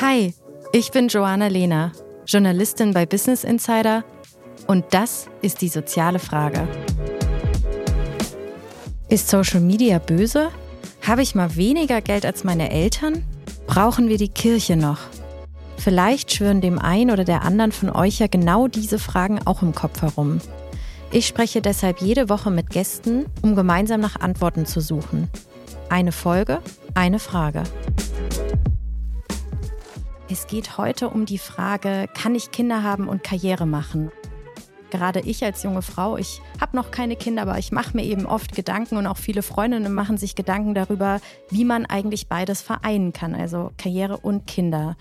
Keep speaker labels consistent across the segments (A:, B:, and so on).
A: Hi, ich bin Joanna Lehner, Journalistin bei Business Insider und das ist die soziale Frage. Ist Social Media böse? Habe ich mal weniger Geld als meine Eltern? Brauchen wir die Kirche noch? Vielleicht schwören dem einen oder der anderen von euch ja genau diese Fragen auch im Kopf herum. Ich spreche deshalb jede Woche mit Gästen, um gemeinsam nach Antworten zu suchen. Eine Folge, eine Frage. Es geht heute um die Frage, kann ich Kinder haben und Karriere machen? Gerade ich als junge Frau, ich habe noch keine Kinder, aber ich mache mir eben oft Gedanken und auch viele Freundinnen machen sich Gedanken darüber, wie man eigentlich beides vereinen kann, also Karriere und Kinder.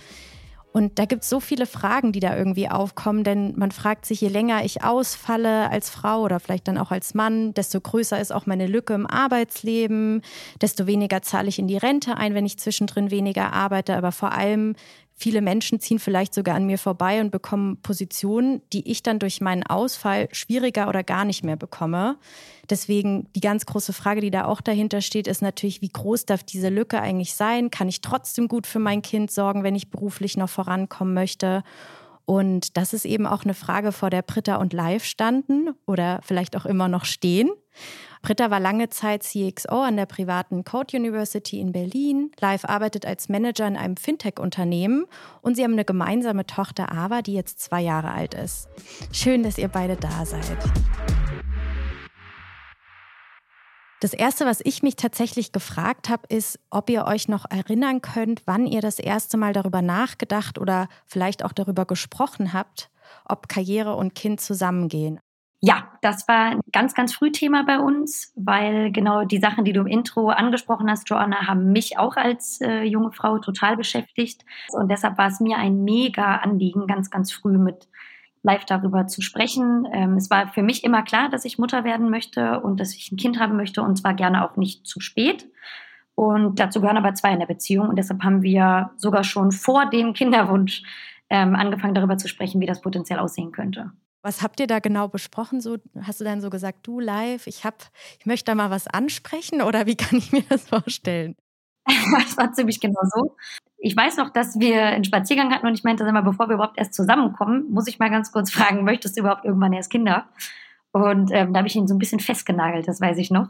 A: Und da gibt es so viele Fragen, die da irgendwie aufkommen, denn man fragt sich, je länger ich ausfalle als Frau oder vielleicht dann auch als Mann, desto größer ist auch meine Lücke im Arbeitsleben, desto weniger zahle ich in die Rente ein, wenn ich zwischendrin weniger arbeite, aber vor allem Viele Menschen ziehen vielleicht sogar an mir vorbei und bekommen Positionen, die ich dann durch meinen Ausfall schwieriger oder gar nicht mehr bekomme. Deswegen die ganz große Frage, die da auch dahinter steht, ist natürlich, wie groß darf diese Lücke eigentlich sein? Kann ich trotzdem gut für mein Kind sorgen, wenn ich beruflich noch vorankommen möchte? Und das ist eben auch eine Frage, vor der Britta und Live standen oder vielleicht auch immer noch stehen. Britta war lange Zeit CXO an der privaten Code University in Berlin. Live arbeitet als Manager in einem Fintech-Unternehmen und sie haben eine gemeinsame Tochter Ava, die jetzt zwei Jahre alt ist. Schön, dass ihr beide da seid. Das Erste, was ich mich tatsächlich gefragt habe, ist, ob ihr euch noch erinnern könnt, wann ihr das erste Mal darüber nachgedacht oder vielleicht auch darüber gesprochen habt, ob Karriere und Kind zusammengehen.
B: Ja, das war ein ganz, ganz früh Thema bei uns, weil genau die Sachen, die du im Intro angesprochen hast, Joanna, haben mich auch als äh, junge Frau total beschäftigt. Und deshalb war es mir ein mega Anliegen, ganz, ganz früh mit live darüber zu sprechen. Ähm, es war für mich immer klar, dass ich Mutter werden möchte und dass ich ein Kind haben möchte und zwar gerne auch nicht zu spät. Und dazu gehören aber zwei in der Beziehung und deshalb haben wir sogar schon vor dem Kinderwunsch ähm, angefangen darüber zu sprechen, wie das potenziell aussehen könnte.
A: Was habt ihr da genau besprochen? So, hast du dann so gesagt, du live, ich hab, ich möchte da mal was ansprechen oder wie kann ich mir das vorstellen?
B: das war ziemlich genau so. Ich weiß noch, dass wir einen Spaziergang hatten und ich meinte immer, bevor wir überhaupt erst zusammenkommen, muss ich mal ganz kurz fragen, möchtest du überhaupt irgendwann erst Kinder? Und ähm, da habe ich ihn so ein bisschen festgenagelt, das weiß ich noch.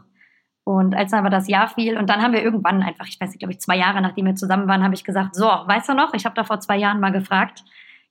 B: Und als dann aber das Jahr fiel und dann haben wir irgendwann einfach, ich weiß nicht, glaube ich, zwei Jahre nachdem wir zusammen waren, habe ich gesagt, so, weißt du noch, ich habe da vor zwei Jahren mal gefragt,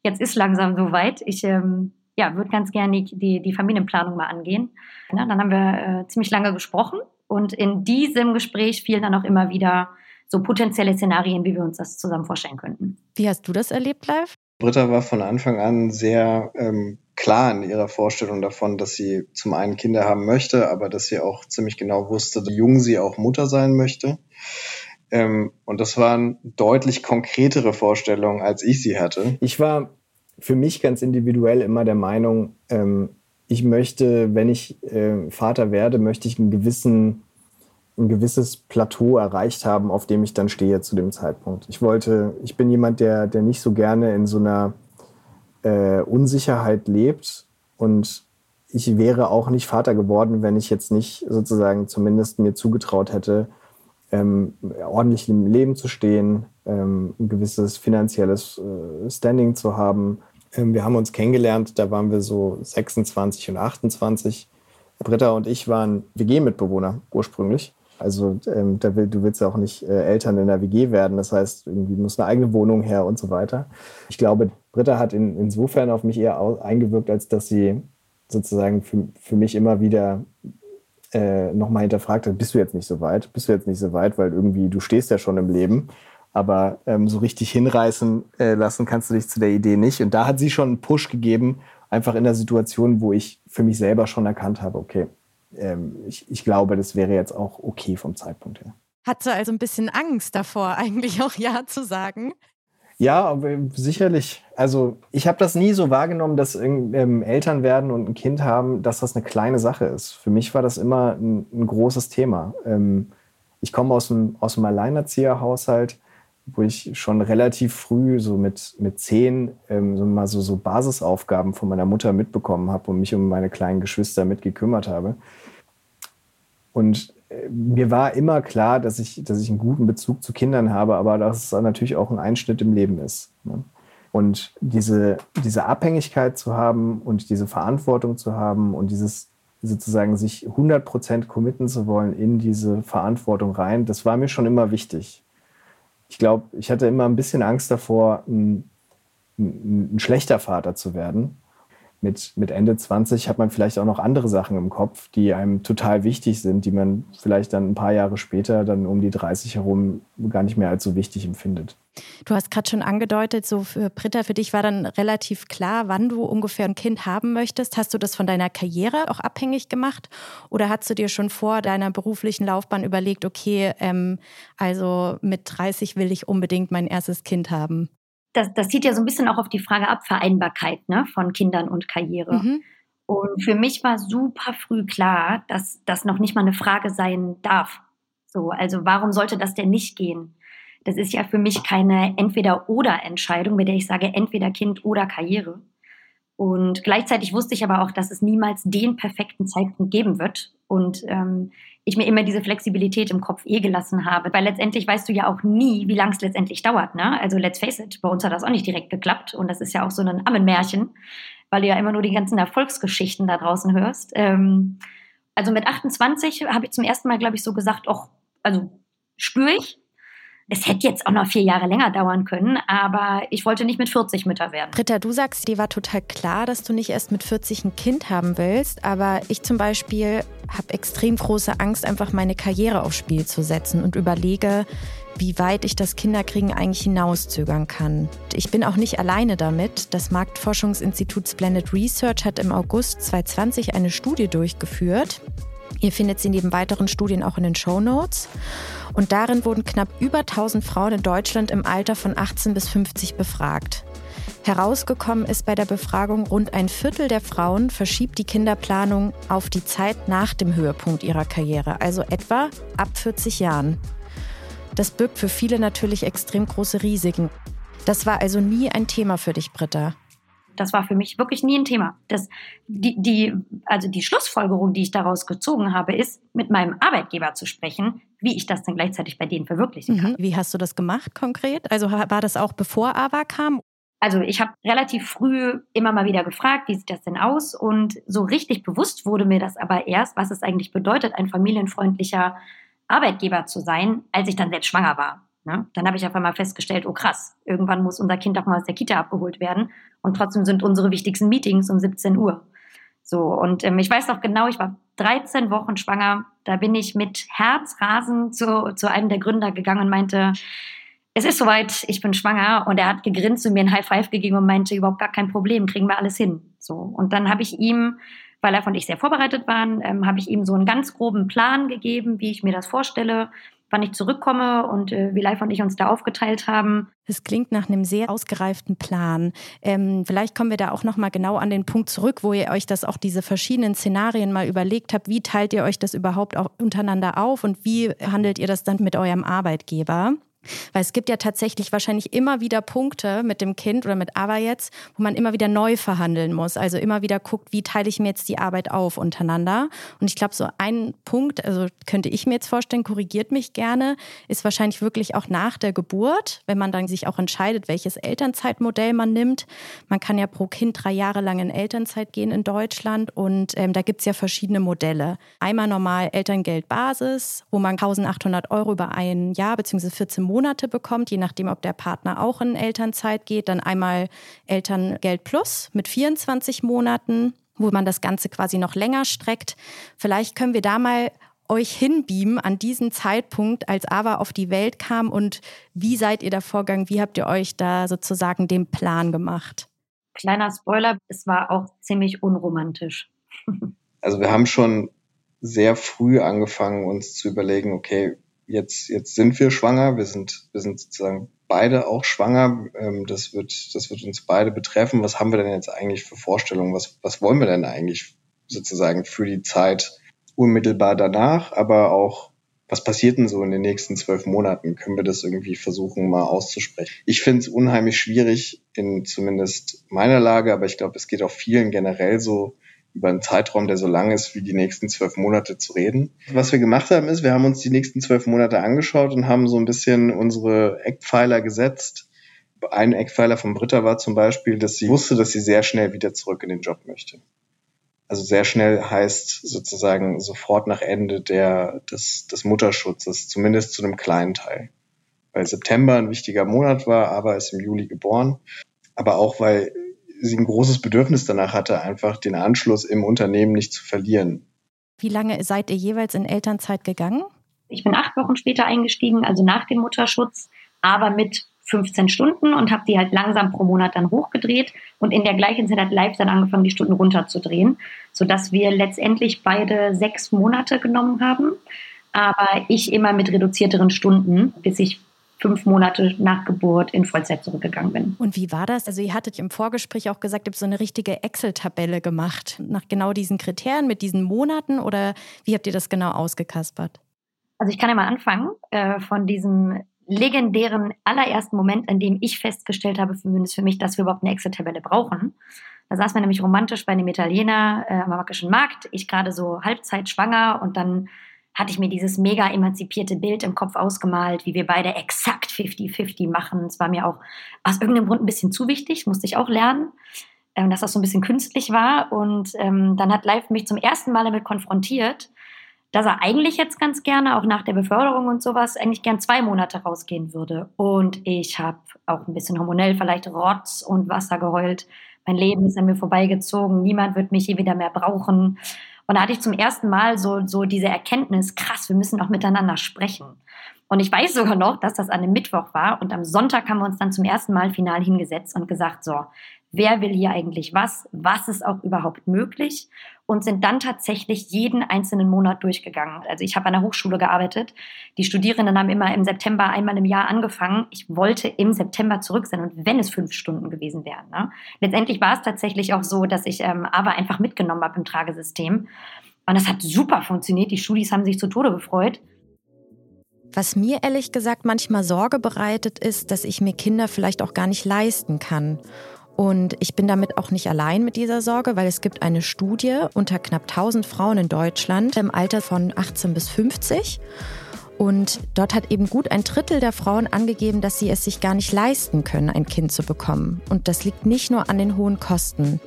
B: jetzt ist langsam soweit. Ich ähm, ja, würde ganz gerne die, die, die, Familienplanung mal angehen. Ja, dann haben wir äh, ziemlich lange gesprochen und in diesem Gespräch fielen dann auch immer wieder so potenzielle Szenarien, wie wir uns das zusammen vorstellen könnten.
A: Wie hast du das erlebt, live?
C: Britta war von Anfang an sehr ähm, klar in ihrer Vorstellung davon, dass sie zum einen Kinder haben möchte, aber dass sie auch ziemlich genau wusste, wie jung sie auch Mutter sein möchte. Ähm, und das waren deutlich konkretere Vorstellungen, als ich sie hatte.
D: Ich war für mich ganz individuell immer der Meinung, ähm, ich möchte, wenn ich äh, Vater werde, möchte ich einen gewissen, ein gewisses Plateau erreicht haben, auf dem ich dann stehe zu dem Zeitpunkt. Ich wollte, ich bin jemand, der, der nicht so gerne in so einer äh, Unsicherheit lebt und ich wäre auch nicht Vater geworden, wenn ich jetzt nicht sozusagen zumindest mir zugetraut hätte, ähm, ordentlich im Leben zu stehen, ähm, ein gewisses finanzielles äh, Standing zu haben, ähm, wir haben uns kennengelernt, da waren wir so 26 und 28. Britta und ich waren WG-Mitbewohner ursprünglich. Also ähm, da will, du willst ja auch nicht äh, Eltern in der WG werden. Das heißt, irgendwie muss eine eigene Wohnung her und so weiter. Ich glaube, Britta hat in, insofern auf mich eher eingewirkt, als dass sie sozusagen für, für mich immer wieder äh, nochmal hinterfragt hat, bist du jetzt nicht so weit? Bist du jetzt nicht so weit, weil irgendwie du stehst ja schon im Leben aber ähm, so richtig hinreißen äh, lassen kannst du dich zu der Idee nicht. Und da hat sie schon einen Push gegeben, einfach in der Situation, wo ich für mich selber schon erkannt habe, okay, ähm, ich, ich glaube, das wäre jetzt auch okay vom Zeitpunkt her.
A: Hatte also ein bisschen Angst davor, eigentlich auch Ja zu sagen.
D: Ja, aber sicherlich. Also ich habe das nie so wahrgenommen, dass ähm, Eltern werden und ein Kind haben, dass das eine kleine Sache ist. Für mich war das immer ein, ein großes Thema. Ähm, ich komme aus einem, aus einem Alleinerzieherhaushalt wo ich schon relativ früh, so mit, mit zehn, ähm, so mal so, so Basisaufgaben von meiner Mutter mitbekommen habe und mich um meine kleinen Geschwister mitgekümmert habe. Und mir war immer klar, dass ich, dass ich einen guten Bezug zu Kindern habe, aber dass es natürlich auch ein Einschnitt im Leben ist. Ne? Und diese, diese Abhängigkeit zu haben und diese Verantwortung zu haben und dieses sozusagen sich 100 Prozent committen zu wollen in diese Verantwortung rein, das war mir schon immer wichtig. Ich glaube, ich hatte immer ein bisschen Angst davor, ein, ein, ein schlechter Vater zu werden mit, mit Ende 20 hat man vielleicht auch noch andere Sachen im Kopf, die einem total wichtig sind, die man vielleicht dann ein paar Jahre später, dann um die 30 herum, gar nicht mehr als so wichtig empfindet.
A: Du hast gerade schon angedeutet, so für Britta, für dich war dann relativ klar, wann du ungefähr ein Kind haben möchtest. Hast du das von deiner Karriere auch abhängig gemacht? Oder hast du dir schon vor deiner beruflichen Laufbahn überlegt, okay, ähm, also mit 30 will ich unbedingt mein erstes Kind haben?
B: Das, das zieht ja so ein bisschen auch auf die Frage ab, Vereinbarkeit ne, von Kindern und Karriere. Mhm. Und für mich war super früh klar, dass das noch nicht mal eine Frage sein darf. So, also warum sollte das denn nicht gehen? Das ist ja für mich keine Entweder-Oder-Entscheidung, bei der ich sage entweder Kind oder Karriere. Und gleichzeitig wusste ich aber auch, dass es niemals den perfekten Zeitpunkt geben wird. Und ähm, ich mir immer diese Flexibilität im Kopf eh gelassen habe. Weil letztendlich weißt du ja auch nie, wie lang es letztendlich dauert. Ne? Also let's face it, bei uns hat das auch nicht direkt geklappt. Und das ist ja auch so ein Ammenmärchen, weil du ja immer nur die ganzen Erfolgsgeschichten da draußen hörst. Ähm, also mit 28 habe ich zum ersten Mal, glaube ich, so gesagt, auch, also spüre ich, es hätte jetzt auch noch vier Jahre länger dauern können, aber ich wollte nicht mit 40 Mütter werden.
A: Britta, du sagst, dir war total klar, dass du nicht erst mit 40 ein Kind haben willst, aber ich zum Beispiel habe extrem große Angst, einfach meine Karriere aufs Spiel zu setzen und überlege, wie weit ich das Kinderkriegen eigentlich hinauszögern kann. Ich bin auch nicht alleine damit. Das Marktforschungsinstitut Splendid Research hat im August 2020 eine Studie durchgeführt. Ihr findet sie neben weiteren Studien auch in den Show Notes. Und darin wurden knapp über 1000 Frauen in Deutschland im Alter von 18 bis 50 befragt. Herausgekommen ist bei der Befragung, rund ein Viertel der Frauen verschiebt die Kinderplanung auf die Zeit nach dem Höhepunkt ihrer Karriere, also etwa ab 40 Jahren. Das birgt für viele natürlich extrem große Risiken. Das war also nie ein Thema für dich, Britta.
B: Das war für mich wirklich nie ein Thema. Das, die, die, also die Schlussfolgerung, die ich daraus gezogen habe, ist, mit meinem Arbeitgeber zu sprechen, wie ich das dann gleichzeitig bei denen verwirklichen kann. Mhm.
A: Wie hast du das gemacht konkret? Also war das auch bevor AWA kam?
B: Also ich habe relativ früh immer mal wieder gefragt, wie sieht das denn aus? Und so richtig bewusst wurde mir das aber erst, was es eigentlich bedeutet, ein familienfreundlicher Arbeitgeber zu sein, als ich dann selbst schwanger war. Ne? Dann habe ich auf einmal festgestellt, oh krass, irgendwann muss unser Kind auch mal aus der Kita abgeholt werden. Und trotzdem sind unsere wichtigsten Meetings um 17 Uhr. So, und ähm, ich weiß noch genau, ich war 13 Wochen schwanger. Da bin ich mit Herzrasen zu, zu einem der Gründer gegangen und meinte, es ist soweit, ich bin schwanger. Und er hat gegrinst und mir ein High Five gegeben und meinte, überhaupt gar kein Problem, kriegen wir alles hin. So, und dann habe ich ihm, weil er von ich sehr vorbereitet waren, ähm, habe ich ihm so einen ganz groben Plan gegeben, wie ich mir das vorstelle wann ich zurückkomme und äh, wie Live und ich uns da aufgeteilt haben.
A: Es klingt nach einem sehr ausgereiften Plan. Ähm, vielleicht kommen wir da auch noch mal genau an den Punkt zurück, wo ihr euch das auch diese verschiedenen Szenarien mal überlegt habt. Wie teilt ihr euch das überhaupt auch untereinander auf und wie handelt ihr das dann mit eurem Arbeitgeber? Weil es gibt ja tatsächlich wahrscheinlich immer wieder Punkte mit dem Kind oder mit Aber jetzt, wo man immer wieder neu verhandeln muss. Also immer wieder guckt, wie teile ich mir jetzt die Arbeit auf untereinander. Und ich glaube, so ein Punkt, also könnte ich mir jetzt vorstellen, korrigiert mich gerne, ist wahrscheinlich wirklich auch nach der Geburt, wenn man dann sich auch entscheidet, welches Elternzeitmodell man nimmt. Man kann ja pro Kind drei Jahre lang in Elternzeit gehen in Deutschland und ähm, da gibt es ja verschiedene Modelle. Einmal normal Elterngeldbasis, wo man 1800 Euro über ein Jahr bzw. 14 Monate bekommt, je nachdem, ob der Partner auch in Elternzeit geht. Dann einmal Elterngeld Plus mit 24 Monaten, wo man das Ganze quasi noch länger streckt. Vielleicht können wir da mal euch hinbeamen an diesen Zeitpunkt, als Ava auf die Welt kam und wie seid ihr da vorgegangen? Wie habt ihr euch da sozusagen den Plan gemacht?
B: Kleiner Spoiler, es war auch ziemlich unromantisch.
C: Also wir haben schon sehr früh angefangen, uns zu überlegen, okay, jetzt, jetzt sind wir schwanger, wir sind, wir sind sozusagen beide auch schwanger. Ähm, das wird, das wird uns beide betreffen. Was haben wir denn jetzt eigentlich für Vorstellungen? Was, was wollen wir denn eigentlich sozusagen für die Zeit unmittelbar danach, aber auch was passiert denn so in den nächsten zwölf Monaten? Können wir das irgendwie versuchen, mal auszusprechen? Ich finde es unheimlich schwierig, in zumindest meiner Lage, aber ich glaube, es geht auch vielen generell so, über einen Zeitraum, der so lang ist wie die nächsten zwölf Monate zu reden. Was wir gemacht haben, ist, wir haben uns die nächsten zwölf Monate angeschaut und haben so ein bisschen unsere Eckpfeiler gesetzt. Ein Eckpfeiler von Britta war zum Beispiel, dass sie wusste, dass sie sehr schnell wieder zurück in den Job möchte. Also sehr schnell heißt sozusagen sofort nach Ende der, des, des Mutterschutzes, zumindest zu einem kleinen Teil. Weil September ein wichtiger Monat war, aber ist im Juli geboren. Aber auch, weil sie ein großes Bedürfnis danach hatte, einfach den Anschluss im Unternehmen nicht zu verlieren.
A: Wie lange seid ihr jeweils in Elternzeit gegangen?
B: Ich bin acht Wochen später eingestiegen, also nach dem Mutterschutz, aber mit 15 Stunden und habe die halt langsam pro Monat dann hochgedreht und in der gleichen Zeit hat Live dann angefangen, die Stunden runterzudrehen, sodass wir letztendlich beide sechs Monate genommen haben, aber ich immer mit reduzierteren Stunden, bis ich fünf Monate nach Geburt in Vollzeit zurückgegangen bin.
A: Und wie war das? Also ihr hattet im Vorgespräch auch gesagt, ihr habt so eine richtige Excel-Tabelle gemacht nach genau diesen Kriterien mit diesen Monaten oder wie habt ihr das genau ausgekaspert?
B: Also ich kann ja mal anfangen äh, von diesem legendären allerersten Moment, an dem ich festgestellt habe, zumindest für mich, dass wir überhaupt eine Excel-Tabelle brauchen. Da saß man nämlich romantisch bei einem Italiener äh, am Märkischen Markt, ich gerade so halbzeit schwanger und dann hatte ich mir dieses mega emanzipierte Bild im Kopf ausgemalt, wie wir beide exakt 50-50 machen. Es war mir auch aus irgendeinem Grund ein bisschen zu wichtig, musste ich auch lernen, ähm, dass das so ein bisschen künstlich war. Und ähm, dann hat Live mich zum ersten Mal damit konfrontiert, dass er eigentlich jetzt ganz gerne, auch nach der Beförderung und sowas, eigentlich gern zwei Monate rausgehen würde. Und ich habe auch ein bisschen hormonell vielleicht Rotz und Wasser geheult. Mein Leben ist an mir vorbeigezogen. Niemand wird mich je wieder mehr brauchen. Und da hatte ich zum ersten Mal so, so diese Erkenntnis, krass, wir müssen auch miteinander sprechen. Und ich weiß sogar noch, dass das an einem Mittwoch war und am Sonntag haben wir uns dann zum ersten Mal final hingesetzt und gesagt, so, wer will hier eigentlich was, was ist auch überhaupt möglich und sind dann tatsächlich jeden einzelnen Monat durchgegangen. Also ich habe an der Hochschule gearbeitet. Die Studierenden haben immer im September einmal im Jahr angefangen. Ich wollte im September zurück sein und wenn es fünf Stunden gewesen wären. Ne? Letztendlich war es tatsächlich auch so, dass ich ähm, aber einfach mitgenommen habe im Tragesystem. Und das hat super funktioniert. Die Studis haben sich zu Tode gefreut.
A: Was mir ehrlich gesagt manchmal Sorge bereitet, ist, dass ich mir Kinder vielleicht auch gar nicht leisten kann. Und ich bin damit auch nicht allein mit dieser Sorge, weil es gibt eine Studie unter knapp 1000 Frauen in Deutschland im Alter von 18 bis 50. Und dort hat eben gut ein Drittel der Frauen angegeben, dass sie es sich gar nicht leisten können, ein Kind zu bekommen. Und das liegt nicht nur an den hohen Kosten,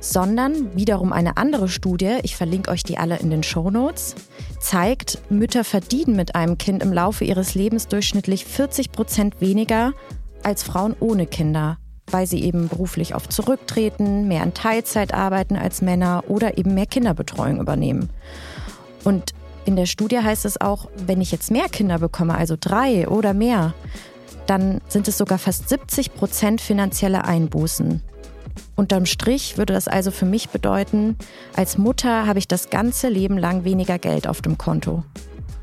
A: sondern wiederum eine andere Studie, ich verlinke euch die alle in den Show Notes, zeigt, Mütter verdienen mit einem Kind im Laufe ihres Lebens durchschnittlich 40 Prozent weniger als Frauen ohne Kinder weil sie eben beruflich oft zurücktreten, mehr in Teilzeit arbeiten als Männer oder eben mehr Kinderbetreuung übernehmen. Und in der Studie heißt es auch, wenn ich jetzt mehr Kinder bekomme, also drei oder mehr, dann sind es sogar fast 70 Prozent finanzielle Einbußen. Unterm Strich würde das also für mich bedeuten, als Mutter habe ich das ganze Leben lang weniger Geld auf dem Konto.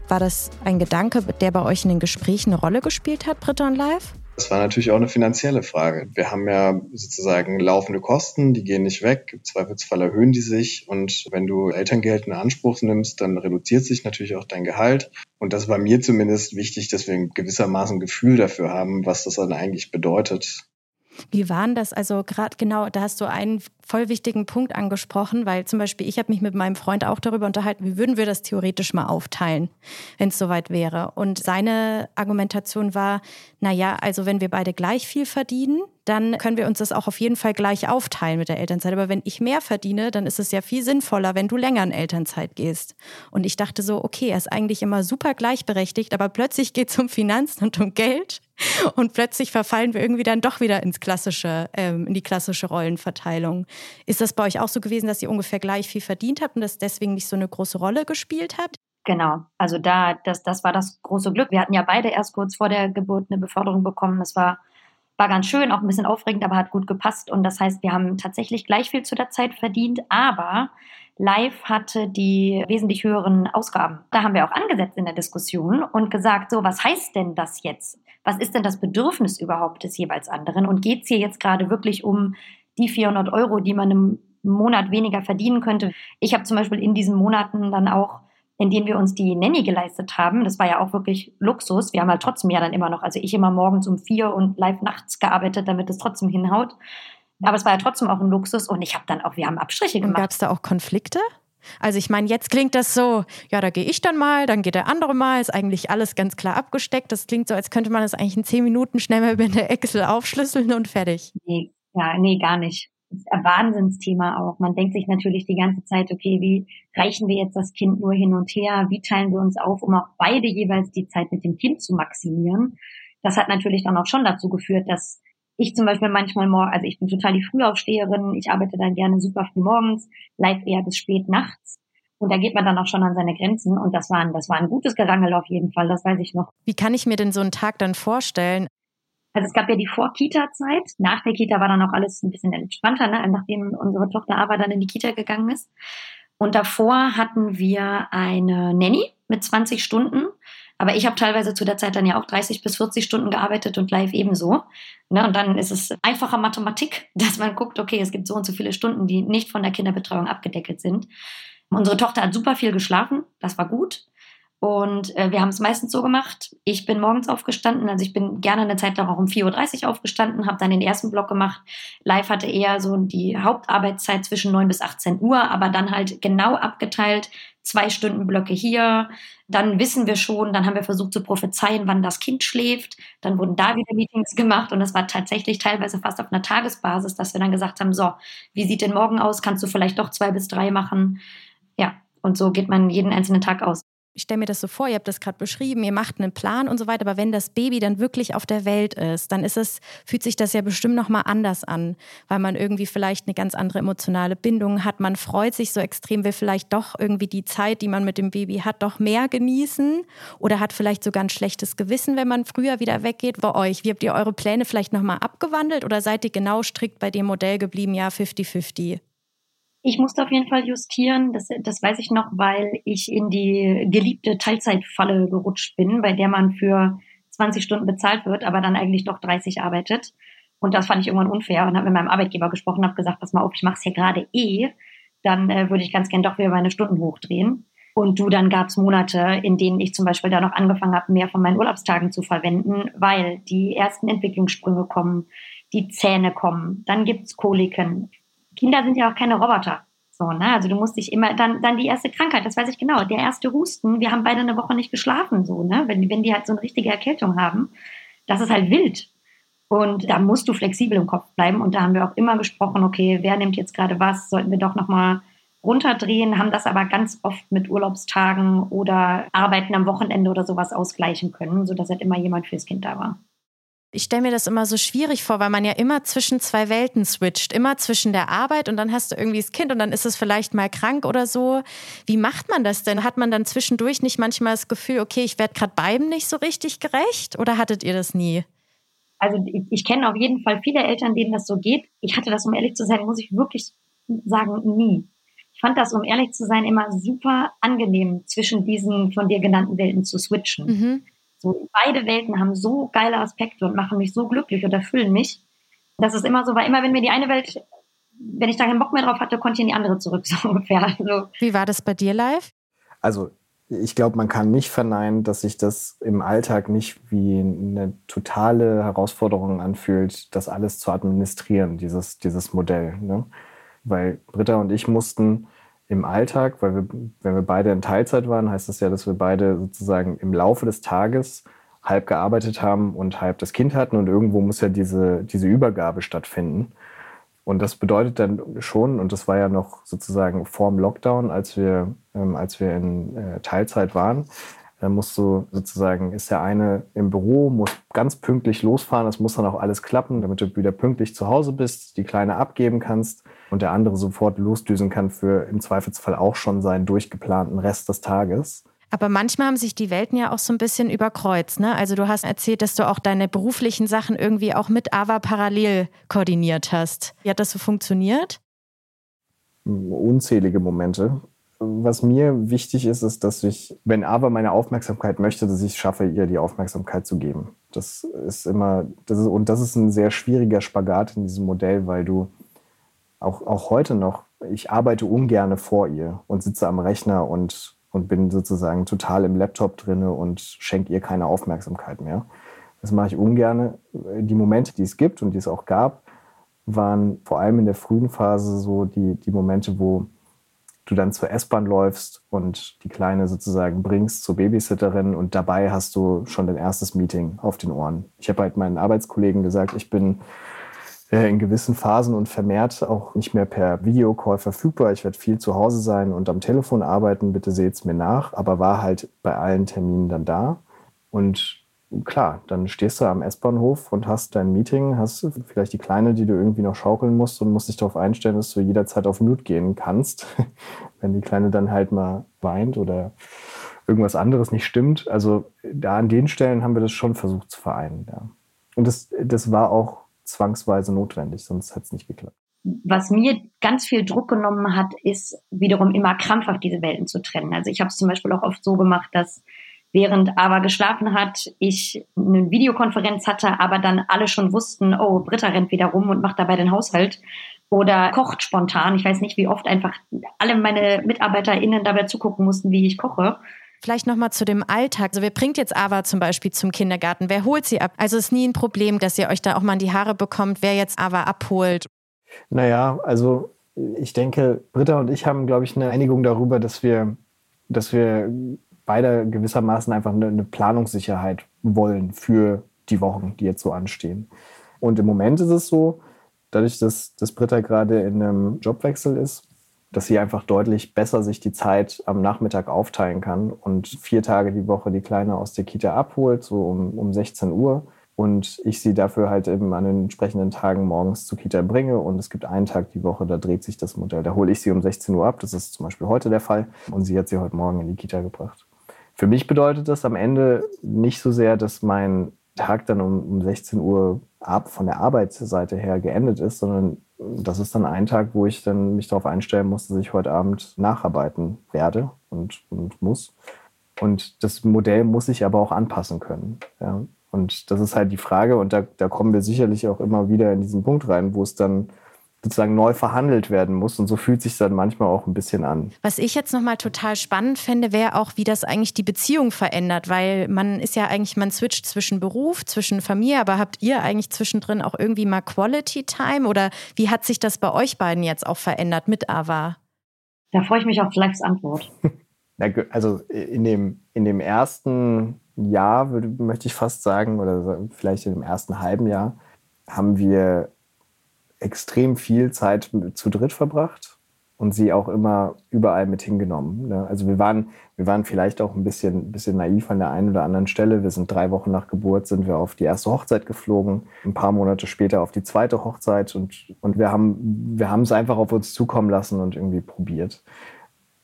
A: War das ein Gedanke, der bei euch in den Gesprächen eine Rolle gespielt hat, Britta und Live?
C: Das war natürlich auch eine finanzielle Frage. Wir haben ja sozusagen laufende Kosten, die gehen nicht weg. Im Zweifelsfall erhöhen die sich. Und wenn du Elterngeld in Anspruch nimmst, dann reduziert sich natürlich auch dein Gehalt. Und das war mir zumindest wichtig, dass wir gewissermaßen Gefühl dafür haben, was das dann eigentlich bedeutet,
A: wie waren das? Also gerade genau, da hast du einen voll wichtigen Punkt angesprochen, weil zum Beispiel ich habe mich mit meinem Freund auch darüber unterhalten, wie würden wir das theoretisch mal aufteilen, wenn es soweit wäre. Und seine Argumentation war, naja, also wenn wir beide gleich viel verdienen, dann können wir uns das auch auf jeden Fall gleich aufteilen mit der Elternzeit. Aber wenn ich mehr verdiene, dann ist es ja viel sinnvoller, wenn du länger in Elternzeit gehst. Und ich dachte so, okay, er ist eigentlich immer super gleichberechtigt, aber plötzlich geht es um Finanzen und um Geld. Und plötzlich verfallen wir irgendwie dann doch wieder ins klassische, ähm, in die klassische Rollenverteilung. Ist das bei euch auch so gewesen, dass ihr ungefähr gleich viel verdient habt und das deswegen nicht so eine große Rolle gespielt hat?
B: Genau, also da, das, das war das große Glück. Wir hatten ja beide erst kurz vor der Geburt eine Beförderung bekommen. Das war, war ganz schön, auch ein bisschen aufregend, aber hat gut gepasst. Und das heißt, wir haben tatsächlich gleich viel zu der Zeit verdient, aber Live hatte die wesentlich höheren Ausgaben. Da haben wir auch angesetzt in der Diskussion und gesagt, so, was heißt denn das jetzt? Was ist denn das Bedürfnis überhaupt des jeweils anderen? Und geht es hier jetzt gerade wirklich um die 400 Euro, die man im Monat weniger verdienen könnte? Ich habe zum Beispiel in diesen Monaten dann auch in denen wir uns die Nanny geleistet haben. Das war ja auch wirklich Luxus. Wir haben halt trotzdem ja dann immer noch, also ich immer morgens um vier und live nachts gearbeitet, damit es trotzdem hinhaut Aber es war ja trotzdem auch ein Luxus und ich habe dann auch, wir haben Abstriche gemacht.
A: Gab es da auch Konflikte? Also ich meine, jetzt klingt das so, ja, da gehe ich dann mal, dann geht der andere mal, ist eigentlich alles ganz klar abgesteckt. Das klingt so, als könnte man das eigentlich in zehn Minuten schnell mal über eine Excel aufschlüsseln und fertig.
B: Nee, ja, nee, gar nicht. Das ist ein Wahnsinnsthema auch. Man denkt sich natürlich die ganze Zeit, okay, wie reichen wir jetzt das Kind nur hin und her? Wie teilen wir uns auf, um auch beide jeweils die Zeit mit dem Kind zu maximieren? Das hat natürlich dann auch schon dazu geführt, dass ich zum Beispiel manchmal morgen, also ich bin total die Frühaufsteherin, ich arbeite dann gerne super früh morgens, live eher bis spät nachts. Und da geht man dann auch schon an seine Grenzen. Und das war, ein, das war ein gutes Gerangel auf jeden Fall, das weiß ich noch.
A: Wie kann ich mir denn so einen Tag dann vorstellen?
B: Also es gab ja die Vor-Kita-Zeit. Nach der Kita war dann auch alles ein bisschen entspannter, ne? nachdem unsere Tochter aber dann in die Kita gegangen ist. Und davor hatten wir eine Nanny mit 20 Stunden. Aber ich habe teilweise zu der Zeit dann ja auch 30 bis 40 Stunden gearbeitet und live ebenso. Ne, und dann ist es einfacher Mathematik, dass man guckt, okay, es gibt so und so viele Stunden, die nicht von der Kinderbetreuung abgedeckelt sind. Unsere Tochter hat super viel geschlafen, das war gut. Und äh, wir haben es meistens so gemacht. Ich bin morgens aufgestanden, also ich bin gerne eine Zeit lang auch um 4.30 Uhr aufgestanden, habe dann den ersten Block gemacht. Live hatte eher so die Hauptarbeitszeit zwischen 9 bis 18 Uhr, aber dann halt genau abgeteilt, zwei Stunden Blöcke hier. Dann wissen wir schon, dann haben wir versucht zu prophezeien, wann das Kind schläft. Dann wurden da wieder Meetings gemacht und es war tatsächlich teilweise fast auf einer Tagesbasis, dass wir dann gesagt haben, so, wie sieht denn morgen aus? Kannst du vielleicht doch zwei bis drei machen? Ja, und so geht man jeden einzelnen Tag aus
A: ich stelle mir das so vor, ihr habt das gerade beschrieben, ihr macht einen Plan und so weiter, aber wenn das Baby dann wirklich auf der Welt ist, dann ist es, fühlt sich das ja bestimmt nochmal anders an, weil man irgendwie vielleicht eine ganz andere emotionale Bindung hat. Man freut sich so extrem, will vielleicht doch irgendwie die Zeit, die man mit dem Baby hat, doch mehr genießen oder hat vielleicht sogar ein schlechtes Gewissen, wenn man früher wieder weggeht. Bei euch, wie habt ihr eure Pläne vielleicht nochmal abgewandelt oder seid ihr genau strikt bei dem Modell geblieben, ja, 50-50?
B: Ich musste auf jeden Fall justieren, das, das weiß ich noch, weil ich in die geliebte Teilzeitfalle gerutscht bin, bei der man für 20 Stunden bezahlt wird, aber dann eigentlich doch 30 arbeitet. Und das fand ich irgendwann unfair und habe mit meinem Arbeitgeber gesprochen, habe gesagt, pass mal auf, ich mache es hier gerade eh, dann äh, würde ich ganz gern doch wieder meine Stunden hochdrehen. Und du, dann gab es Monate, in denen ich zum Beispiel da noch angefangen habe, mehr von meinen Urlaubstagen zu verwenden, weil die ersten Entwicklungssprünge kommen, die Zähne kommen, dann gibt's Koliken, Kinder sind ja auch keine Roboter. So, ne? Also du musst dich immer, dann, dann die erste Krankheit, das weiß ich genau, der erste Husten, wir haben beide eine Woche nicht geschlafen, so, ne? Wenn, wenn die halt so eine richtige Erkältung haben, das ist halt wild. Und da musst du flexibel im Kopf bleiben. Und da haben wir auch immer gesprochen, okay, wer nimmt jetzt gerade was? Sollten wir doch nochmal runterdrehen, haben das aber ganz oft mit Urlaubstagen oder Arbeiten am Wochenende oder sowas ausgleichen können, sodass halt immer jemand fürs Kind da war.
A: Ich stelle mir das immer so schwierig vor, weil man ja immer zwischen zwei Welten switcht. Immer zwischen der Arbeit und dann hast du irgendwie das Kind und dann ist es vielleicht mal krank oder so. Wie macht man das denn? Hat man dann zwischendurch nicht manchmal das Gefühl, okay, ich werde gerade beiden nicht so richtig gerecht? Oder hattet ihr das nie?
B: Also ich, ich kenne auf jeden Fall viele Eltern, denen das so geht. Ich hatte das, um ehrlich zu sein, muss ich wirklich sagen, nie. Ich fand das, um ehrlich zu sein, immer super angenehm, zwischen diesen von dir genannten Welten zu switchen. Mhm so, beide Welten haben so geile Aspekte und machen mich so glücklich und erfüllen mich. Das ist immer so, weil immer wenn mir die eine Welt, wenn ich da keinen Bock mehr drauf hatte, konnte ich in die andere zurück, so ungefähr. Also,
A: Wie war das bei dir live?
D: Also, ich glaube, man kann nicht verneinen, dass sich das im Alltag nicht wie eine totale Herausforderung anfühlt, das alles zu administrieren, dieses, dieses Modell. Ne? Weil Britta und ich mussten im Alltag, weil wir, wenn wir beide in Teilzeit waren, heißt das ja, dass wir beide sozusagen im Laufe des Tages halb gearbeitet haben und halb das Kind hatten und irgendwo muss ja diese, diese Übergabe stattfinden. Und das bedeutet dann schon, und das war ja noch sozusagen vorm Lockdown, als wir, ähm, als wir in äh, Teilzeit waren, dann musst du sozusagen, ist der eine im Büro, muss ganz pünktlich losfahren. Das muss dann auch alles klappen, damit du wieder pünktlich zu Hause bist, die Kleine abgeben kannst und der andere sofort losdüsen kann für im Zweifelsfall auch schon seinen durchgeplanten Rest des Tages.
A: Aber manchmal haben sich die Welten ja auch so ein bisschen überkreuzt. Ne? Also du hast erzählt, dass du auch deine beruflichen Sachen irgendwie auch mit AVA parallel koordiniert hast. Wie hat das so funktioniert?
D: Unzählige Momente was mir wichtig ist, ist, dass ich, wenn Ava meine Aufmerksamkeit möchte, dass ich schaffe, ihr die Aufmerksamkeit zu geben. Das ist immer, das ist, und das ist ein sehr schwieriger Spagat in diesem Modell, weil du auch, auch heute noch, ich arbeite ungerne vor ihr und sitze am Rechner und, und bin sozusagen total im Laptop drinne und schenke ihr keine Aufmerksamkeit mehr. Das mache ich ungerne. Die Momente, die es gibt und die es auch gab, waren vor allem in der frühen Phase so die, die Momente, wo du dann zur S-Bahn läufst und die Kleine sozusagen bringst zur Babysitterin und dabei hast du schon dein erstes Meeting auf den Ohren. Ich habe halt meinen Arbeitskollegen gesagt, ich bin äh, in gewissen Phasen und vermehrt auch nicht mehr per Videocall verfügbar. Ich werde viel zu Hause sein und am Telefon arbeiten, bitte seht es mir nach, aber war halt bei allen Terminen dann da. Und klar, dann stehst du am S-Bahnhof und hast dein Meeting, hast vielleicht die Kleine, die du irgendwie noch schaukeln musst und musst dich darauf einstellen, dass du jederzeit auf Mute gehen kannst, wenn die Kleine dann halt mal weint oder irgendwas anderes nicht stimmt. Also da an den Stellen haben wir das schon versucht zu vereinen. Ja. Und das, das war auch zwangsweise notwendig, sonst hätte es nicht geklappt.
B: Was mir ganz viel Druck genommen hat, ist wiederum immer krampfhaft diese Welten zu trennen. Also ich habe es zum Beispiel auch oft so gemacht, dass während Ava geschlafen hat, ich eine Videokonferenz hatte, aber dann alle schon wussten, oh, Britta rennt wieder rum und macht dabei den Haushalt oder kocht spontan. Ich weiß nicht, wie oft einfach alle meine MitarbeiterInnen dabei zugucken mussten, wie ich koche.
A: Vielleicht nochmal zu dem Alltag. Also wer bringt jetzt Ava zum Beispiel zum Kindergarten? Wer holt sie ab? Also es ist nie ein Problem, dass ihr euch da auch mal in die Haare bekommt, wer jetzt Ava abholt.
D: Naja, also ich denke, Britta und ich haben, glaube ich, eine Einigung darüber, dass wir, dass wir beide gewissermaßen einfach eine, eine Planungssicherheit wollen für die Wochen, die jetzt so anstehen. Und im Moment ist es so, dadurch, dass, dass Britta gerade in einem Jobwechsel ist, dass sie einfach deutlich besser sich die Zeit am Nachmittag aufteilen kann und vier Tage die Woche die Kleine aus der Kita abholt, so um, um 16 Uhr. Und ich sie dafür halt eben an den entsprechenden Tagen morgens zur Kita bringe. Und es gibt einen Tag die Woche, da dreht sich das Modell. Da hole ich sie um 16 Uhr ab. Das ist zum Beispiel heute der Fall. Und sie hat sie heute Morgen in die Kita gebracht. Für mich bedeutet das am Ende nicht so sehr, dass mein Tag dann um, um 16 Uhr ab von der Arbeitsseite her geendet ist, sondern das ist dann ein Tag, wo ich dann mich darauf einstellen muss, dass ich heute Abend nacharbeiten werde und, und muss. Und das Modell muss ich aber auch anpassen können. Ja. Und das ist halt die Frage, und da, da kommen wir sicherlich auch immer wieder in diesen Punkt rein, wo es dann sozusagen neu verhandelt werden muss. Und so fühlt sich dann manchmal auch ein bisschen an.
A: Was ich jetzt nochmal total spannend fände, wäre auch, wie das eigentlich die Beziehung verändert, weil man ist ja eigentlich, man switcht zwischen Beruf, zwischen Familie, aber habt ihr eigentlich zwischendrin auch irgendwie mal Quality Time oder wie hat sich das bei euch beiden jetzt auch verändert mit Ava?
B: Da freue ich mich auf Flex Antwort.
D: Also in dem, in dem ersten Jahr, würde, möchte ich fast sagen, oder vielleicht in dem ersten halben Jahr, haben wir extrem viel Zeit zu dritt verbracht und sie auch immer überall mit hingenommen. Ne? Also wir waren, wir waren vielleicht auch ein bisschen, bisschen naiv an der einen oder anderen Stelle. Wir sind drei Wochen nach Geburt, sind wir auf die erste Hochzeit geflogen, ein paar Monate später auf die zweite Hochzeit und, und wir haben wir es einfach auf uns zukommen lassen und irgendwie probiert.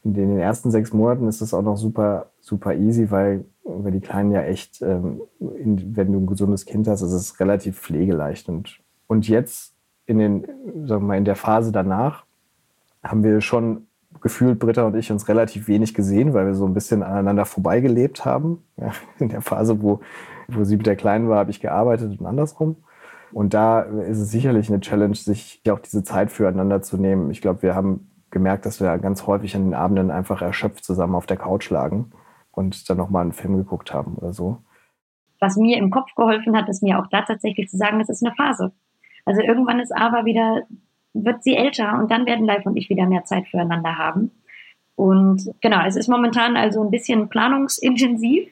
D: In den ersten sechs Monaten ist es auch noch super, super easy, weil, weil die Kleinen ja echt, ähm, in, wenn du ein gesundes Kind hast, ist es relativ pflegeleicht. Und, und jetzt in, den, sagen wir mal, in der Phase danach haben wir schon gefühlt, Britta und ich, uns relativ wenig gesehen, weil wir so ein bisschen aneinander vorbeigelebt haben. Ja, in der Phase, wo, wo sie mit der Kleinen war, habe ich gearbeitet und andersrum. Und da ist es sicherlich eine Challenge, sich auch diese Zeit füreinander zu nehmen. Ich glaube, wir haben gemerkt, dass wir ganz häufig an den Abenden einfach erschöpft zusammen auf der Couch lagen und dann nochmal einen Film geguckt haben oder so.
B: Was mir im Kopf geholfen hat, ist mir auch da tatsächlich zu sagen, das ist eine Phase. Also irgendwann ist aber wieder, wird sie älter und dann werden Live und ich wieder mehr Zeit füreinander haben. Und genau, es ist momentan also ein bisschen planungsintensiv,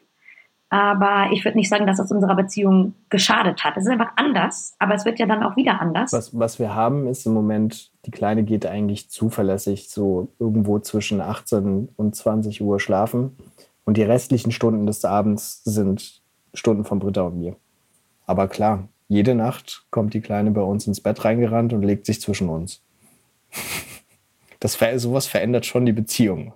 B: aber ich würde nicht sagen, dass es unserer Beziehung geschadet hat. Es ist einfach anders, aber es wird ja dann auch wieder anders.
D: Was, was wir haben, ist im Moment, die Kleine geht eigentlich zuverlässig so irgendwo zwischen 18 und 20 Uhr schlafen. Und die restlichen Stunden des Abends sind Stunden von Britta und mir. Aber klar, jede Nacht kommt die Kleine bei uns ins Bett reingerannt und legt sich zwischen uns. Das, sowas verändert schon die Beziehung.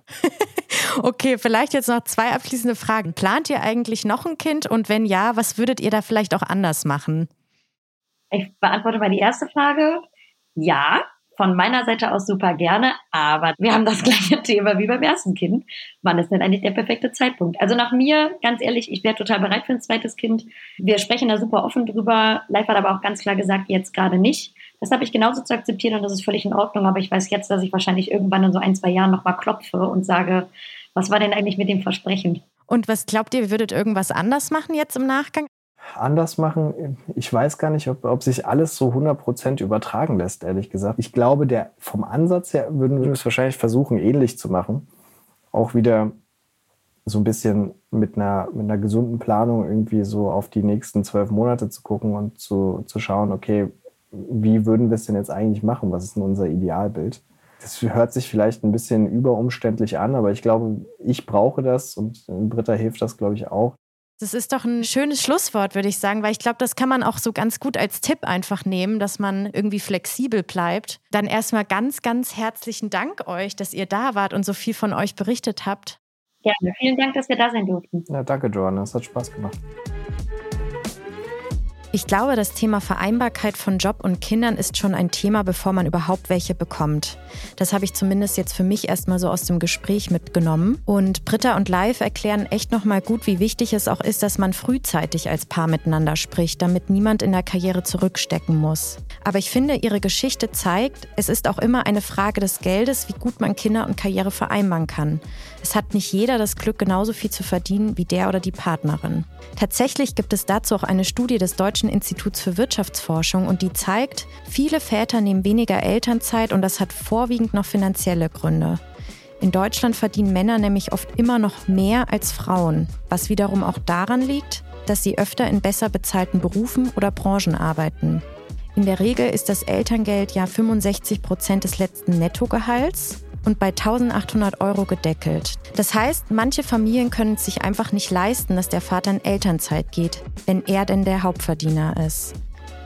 A: okay, vielleicht jetzt noch zwei abschließende Fragen. Plant ihr eigentlich noch ein Kind? Und wenn ja, was würdet ihr da vielleicht auch anders machen?
B: Ich beantworte mal die erste Frage. Ja, von meiner Seite aus super gerne, aber wir haben das gleiche Thema wie beim ersten Kind. Wann ist denn eigentlich der perfekte Zeitpunkt? Also nach mir, ganz ehrlich, ich wäre total bereit für ein zweites Kind. Wir sprechen da super offen drüber. Live hat aber auch ganz klar gesagt, jetzt gerade nicht. Das habe ich genauso zu akzeptieren und das ist völlig in Ordnung. Aber ich weiß jetzt, dass ich wahrscheinlich irgendwann in so ein, zwei Jahren nochmal klopfe und sage, was war denn eigentlich mit dem Versprechen?
A: Und was glaubt ihr, würdet irgendwas anders machen jetzt im Nachgang?
D: Anders machen? Ich weiß gar nicht, ob, ob sich alles so 100% übertragen lässt, ehrlich gesagt. Ich glaube, der, vom Ansatz her würden wir es wahrscheinlich versuchen, ähnlich zu machen. Auch wieder so ein bisschen mit einer, mit einer gesunden Planung irgendwie so auf die nächsten zwölf Monate zu gucken und zu, zu schauen, okay, wie würden wir es denn jetzt eigentlich machen? Was ist denn unser Idealbild? Das hört sich vielleicht ein bisschen überumständlich an, aber ich glaube, ich brauche das und Britta hilft das, glaube ich, auch.
A: Das ist doch ein schönes Schlusswort, würde ich sagen, weil ich glaube, das kann man auch so ganz gut als Tipp einfach nehmen, dass man irgendwie flexibel bleibt. Dann erstmal ganz, ganz herzlichen Dank euch, dass ihr da wart und so viel von euch berichtet habt.
B: Gerne. Vielen Dank, dass wir da sein durften.
D: Ja, danke, Joanna. Es hat Spaß gemacht.
A: Ich glaube, das Thema Vereinbarkeit von Job und Kindern ist schon ein Thema, bevor man überhaupt welche bekommt. Das habe ich zumindest jetzt für mich erstmal so aus dem Gespräch mitgenommen. Und Britta und Live erklären echt nochmal gut, wie wichtig es auch ist, dass man frühzeitig als Paar miteinander spricht, damit niemand in der Karriere zurückstecken muss. Aber ich finde, ihre Geschichte zeigt, es ist auch immer eine Frage des Geldes, wie gut man Kinder und Karriere vereinbaren kann. Es hat nicht jeder das Glück, genauso viel zu verdienen wie der oder die Partnerin. Tatsächlich gibt es dazu auch eine Studie des Deutschen Instituts für Wirtschaftsforschung und die zeigt, viele Väter nehmen weniger Elternzeit und das hat vorwiegend noch finanzielle Gründe. In Deutschland verdienen Männer nämlich oft immer noch mehr als Frauen, was wiederum auch daran liegt, dass sie öfter in besser bezahlten Berufen oder Branchen arbeiten. In der Regel ist das Elterngeld ja 65 Prozent des letzten Nettogehalts und bei 1800 Euro gedeckelt. Das heißt, manche Familien können es sich einfach nicht leisten, dass der Vater in Elternzeit geht, wenn er denn der Hauptverdiener ist.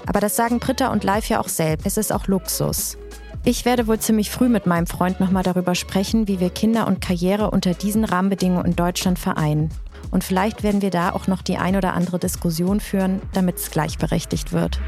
A: Aber das sagen Britta und Live ja auch selbst. Es ist auch Luxus. Ich werde wohl ziemlich früh mit meinem Freund nochmal darüber sprechen, wie wir Kinder und Karriere unter diesen Rahmenbedingungen in Deutschland vereinen. Und vielleicht werden wir da auch noch die ein oder andere Diskussion führen, damit es gleichberechtigt wird.